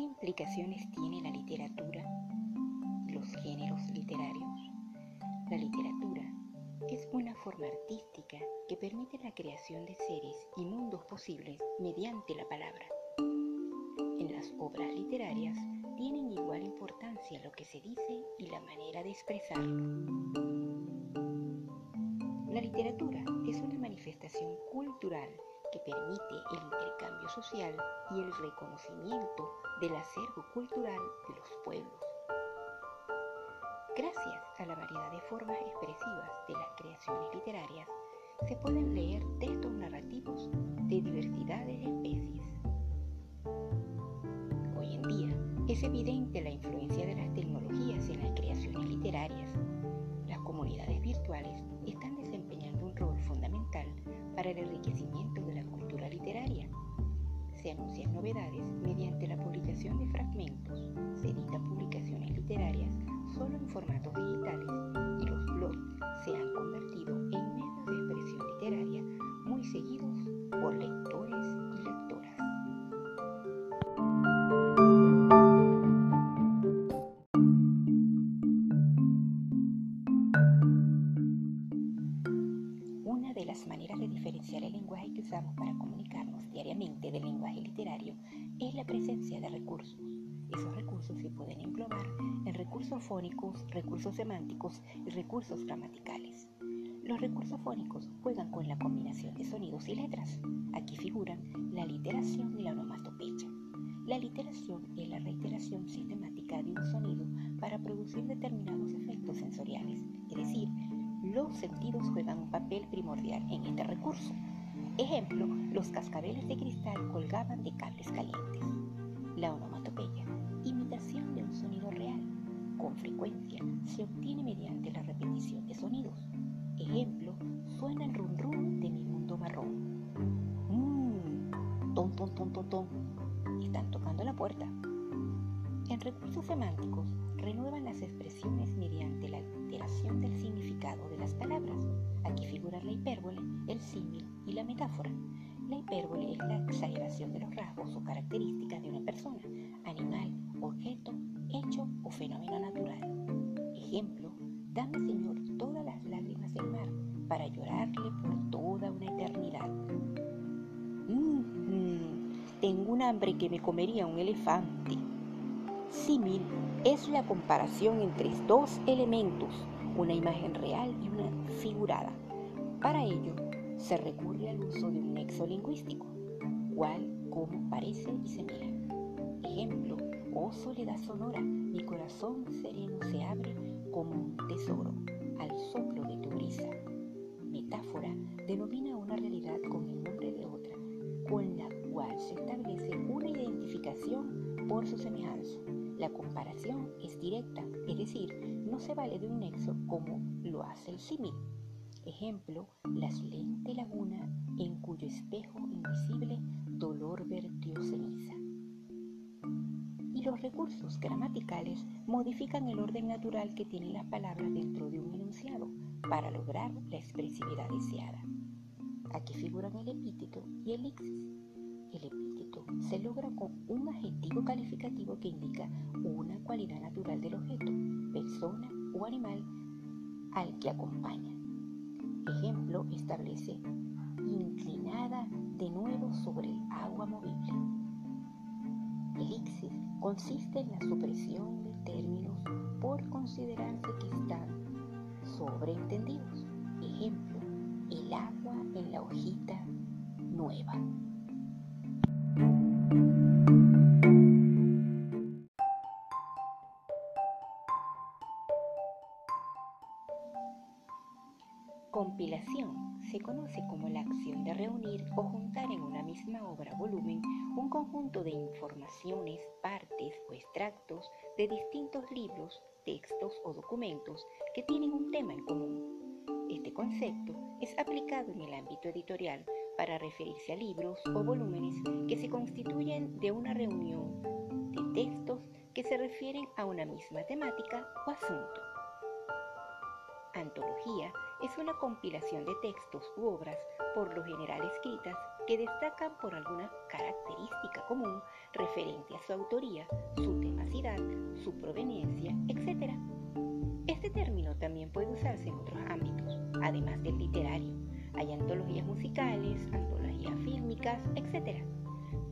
¿Qué implicaciones tiene la literatura los géneros literarios? La literatura es una forma artística que permite la creación de seres y mundos posibles mediante la palabra. En las obras literarias tienen igual importancia lo que se dice y la manera de expresarlo. La literatura es una manifestación cultural que permite el intercambio social y el reconocimiento del acervo cultural de los pueblos. Gracias a la variedad de formas expresivas de las creaciones literarias, se pueden leer textos narrativos de diversidad de especies. Hoy en día es evidente la influencia de las tecnologías en las creaciones literarias. Las comunidades virtuales están desempeñando un rol fundamental para el enriquecimiento Se novedades mediante la publicación de fragmentos, se editan publicaciones literarias solo en formatos recursos pueden englobar en recursos fónicos, recursos semánticos y recursos gramaticales. Los recursos fónicos juegan con la combinación de sonidos y letras. Aquí figuran la literación y la onomatopeya. La literación es la reiteración sistemática de un sonido para producir determinados efectos sensoriales, es decir, los sentidos juegan un papel primordial en este recurso. Ejemplo, los cascabeles de cristal colgaban de cables calientes. La onomatopeya, con frecuencia se obtiene mediante la repetición de sonidos. Ejemplo, suena el rum rum de mi mundo marrón. Mmm, ton ton ton ton ton. Están tocando la puerta. En recursos semánticos, renuevan las expresiones mediante la alteración del significado de las palabras. Aquí figuran la hipérbole, el símil y la metáfora. La hipérbole es la exageración de los rasgos o características de una persona, animal, objeto, tengo un hambre que me comería un elefante. Símil es la comparación entre dos elementos, una imagen real y una figurada. Para ello, se recurre al uso de un nexo lingüístico, cual, como, parece y se mira. Ejemplo, oh soledad sonora, mi corazón sereno se abre como un tesoro se vale de un nexo como lo hace el símil. Ejemplo, la silente laguna en cuyo espejo invisible dolor vertió ceniza. Y los recursos gramaticales modifican el orden natural que tienen las palabras dentro de un enunciado para lograr la expresividad deseada. Aquí figuran el epíteto y el ixis. El epíteto se logra con un adjetivo calificativo que indica una cualidad natural del objeto, persona o animal al que acompaña. Ejemplo, establece inclinada de nuevo sobre el agua movible. El ixis consiste en la supresión de términos por considerarse que están sobreentendidos. Ejemplo, el agua en la hojita nueva. Compilación se conoce como la acción de reunir o juntar en una misma obra volumen un conjunto de informaciones, partes o extractos de distintos libros, textos o documentos que tienen un tema en común. Este concepto es aplicado en el ámbito editorial para referirse a libros o volúmenes que se constituyen de una reunión de textos que se refieren a una misma temática o asunto. Antología es una compilación de textos u obras, por lo general escritas, que destacan por alguna característica común referente a su autoría, su tenacidad, su proveniencia, etc. Este término también puede usarse en otros ámbitos, además del literario. Hay antologías musicales, antologías fílmicas, etc.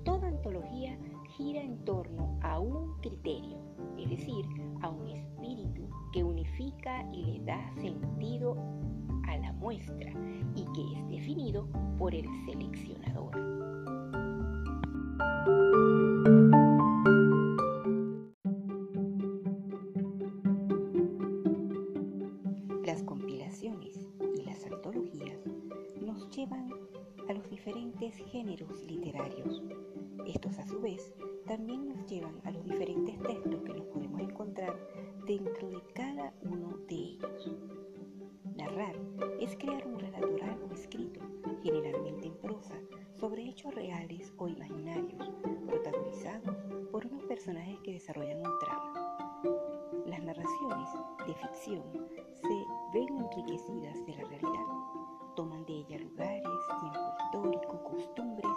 Toda antología gira en torno a un criterio, es decir, a un espíritu que unifica y le da sentido a la muestra y que es definido por el seleccionador. O imaginarios, protagonizados por unos personajes que desarrollan un trama. Las narraciones de ficción se ven enriquecidas de la realidad. Toman de ella lugares, tiempo histórico, costumbres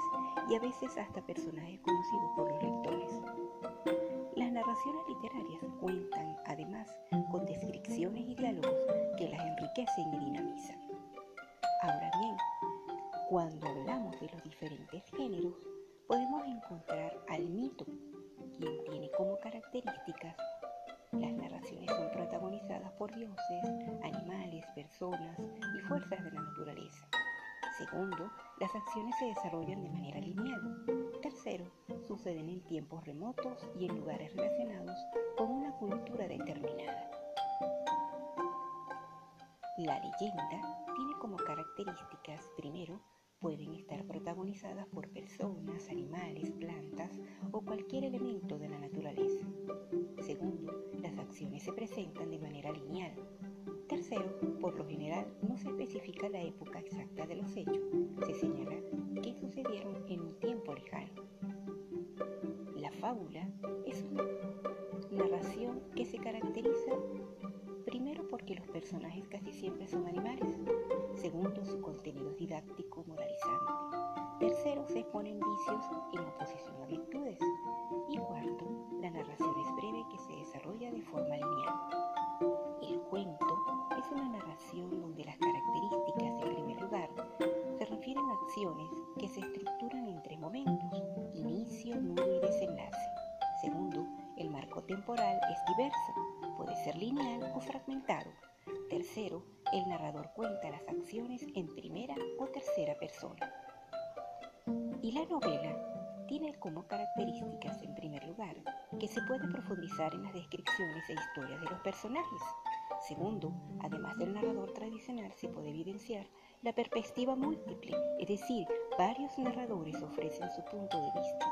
y a veces hasta personajes conocidos por los lectores. Las narraciones literarias cuentan además con descripciones y diálogos que las enriquecen y dinamizan. Acciones se desarrollan de manera lineal. Tercero, suceden en tiempos remotos y en lugares relacionados con una cultura determinada. La leyenda tiene como características, primero, pueden estar protagonizadas por personas, animales, plantas o cualquier elemento de la naturaleza. Segundo, las acciones se presentan de manera lineal. Por lo general no se especifica la época exacta de los hechos, se señala que sucedieron en un tiempo lejano. La fábula es una narración que se caracteriza primero porque los personajes casi siempre son animales, segundo su contenido didáctico moralizante, tercero se exponen vicios en oposición a virtudes temporal es diverso, puede ser lineal o fragmentado. Tercero, el narrador cuenta las acciones en primera o tercera persona. Y la novela tiene como características, en primer lugar, que se puede profundizar en las descripciones e historias de los personajes. Segundo, además del narrador tradicional, se puede evidenciar la perspectiva múltiple, es decir, varios narradores ofrecen su punto de vista.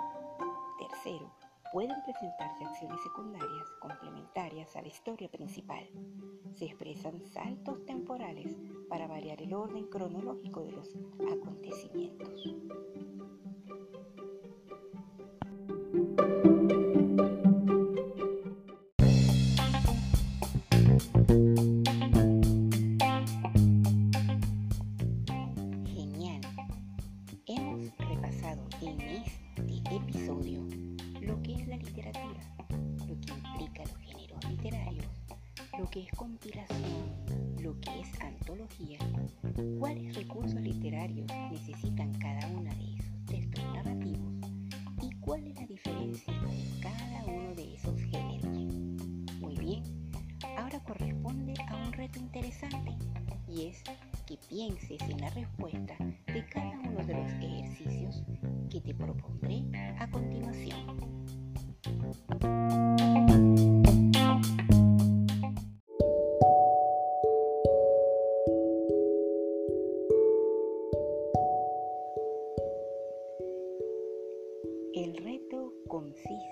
Tercero, pueden presentarse acciones secundarias complementarias a la historia principal. Se expresan saltos temporales para variar el orden cronológico de los acontecimientos. Genial. Hemos repasado en este episodio lo que es la literatura, lo que implica los géneros literarios, lo que es compilación, lo que es antología, cuáles recursos literarios necesitan cada una de esos textos narrativos y cuál es la diferencia de cada uno de esos géneros. Muy bien, ahora corresponde a un reto interesante y es que pienses en la respuesta de cada uno de los ejercicios que te propondré a continuación. El reto consiste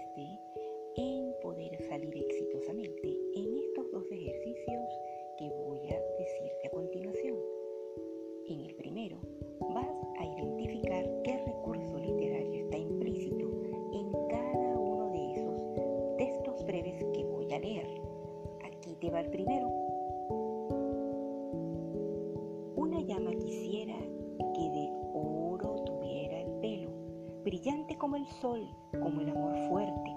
Quisiera que de oro tuviera el pelo, brillante como el sol, como el amor fuerte,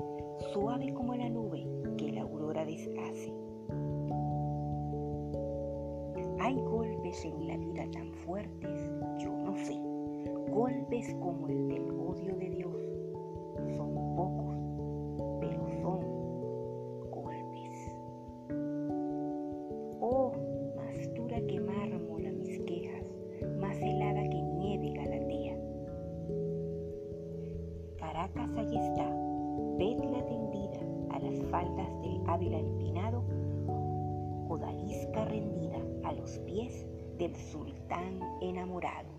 suave como la nube que la aurora deshace. Hay golpes en la vida tan fuertes, yo no sé, golpes como el del odio de Dios del sultán enamorado.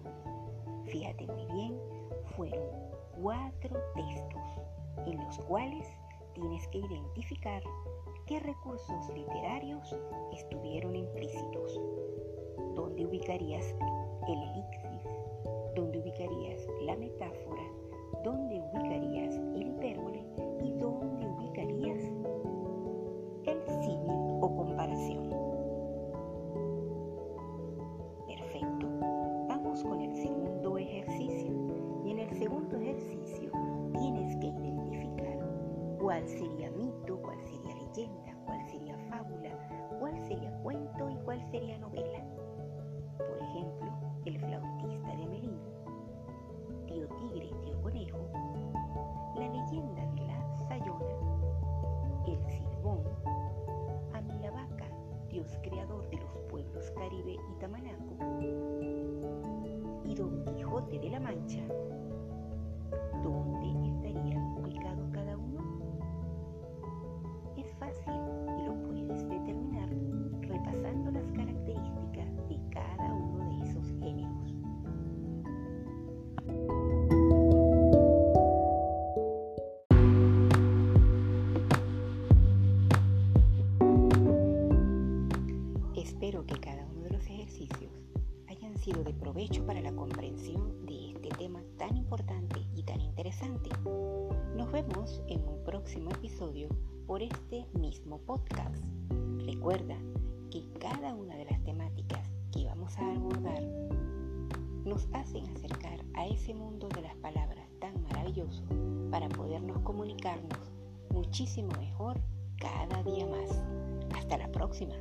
Fíjate muy bien, fueron cuatro textos en los cuales tienes que identificar qué recursos literarios estuvieron implícitos. ¿Dónde ubicarías el elixir? ¿Dónde ubicarías la metáfora? ¿Dónde ubicarías el hipérbole? Cuál sería mito, cuál sería leyenda, cuál sería fábula, cuál sería cuento y cuál sería novela. Por ejemplo, el flautista de Melín, tío tigre, tío conejo, la leyenda de la Sayona, el silbón, Amilabaca, dios creador de los pueblos Caribe y Tamanaco, y Don Quijote de la Mancha, sido de provecho para la comprensión de este tema tan importante y tan interesante. Nos vemos en un próximo episodio por este mismo podcast. Recuerda que cada una de las temáticas que vamos a abordar nos hacen acercar a ese mundo de las palabras tan maravilloso para podernos comunicarnos muchísimo mejor cada día más. Hasta la próxima.